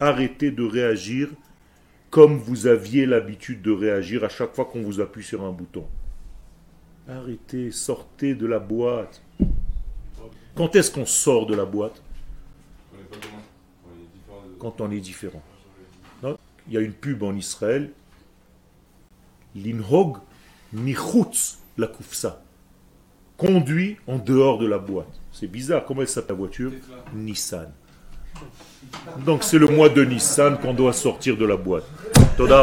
Arrêtez de réagir comme vous aviez l'habitude de réagir à chaque fois qu'on vous appuie sur un bouton. Arrêtez, sortez de la boîte. Quand est-ce qu'on sort de la boîte? Quand on est différent. Il y a une pub en Israël. L'inhog michutz la kufsa. Conduit en dehors de la boîte. C'est bizarre. Comment elle s'appelle ta voiture? Nissan. Donc c'est le mois de Nissan qu'on doit sortir de la boîte. Toda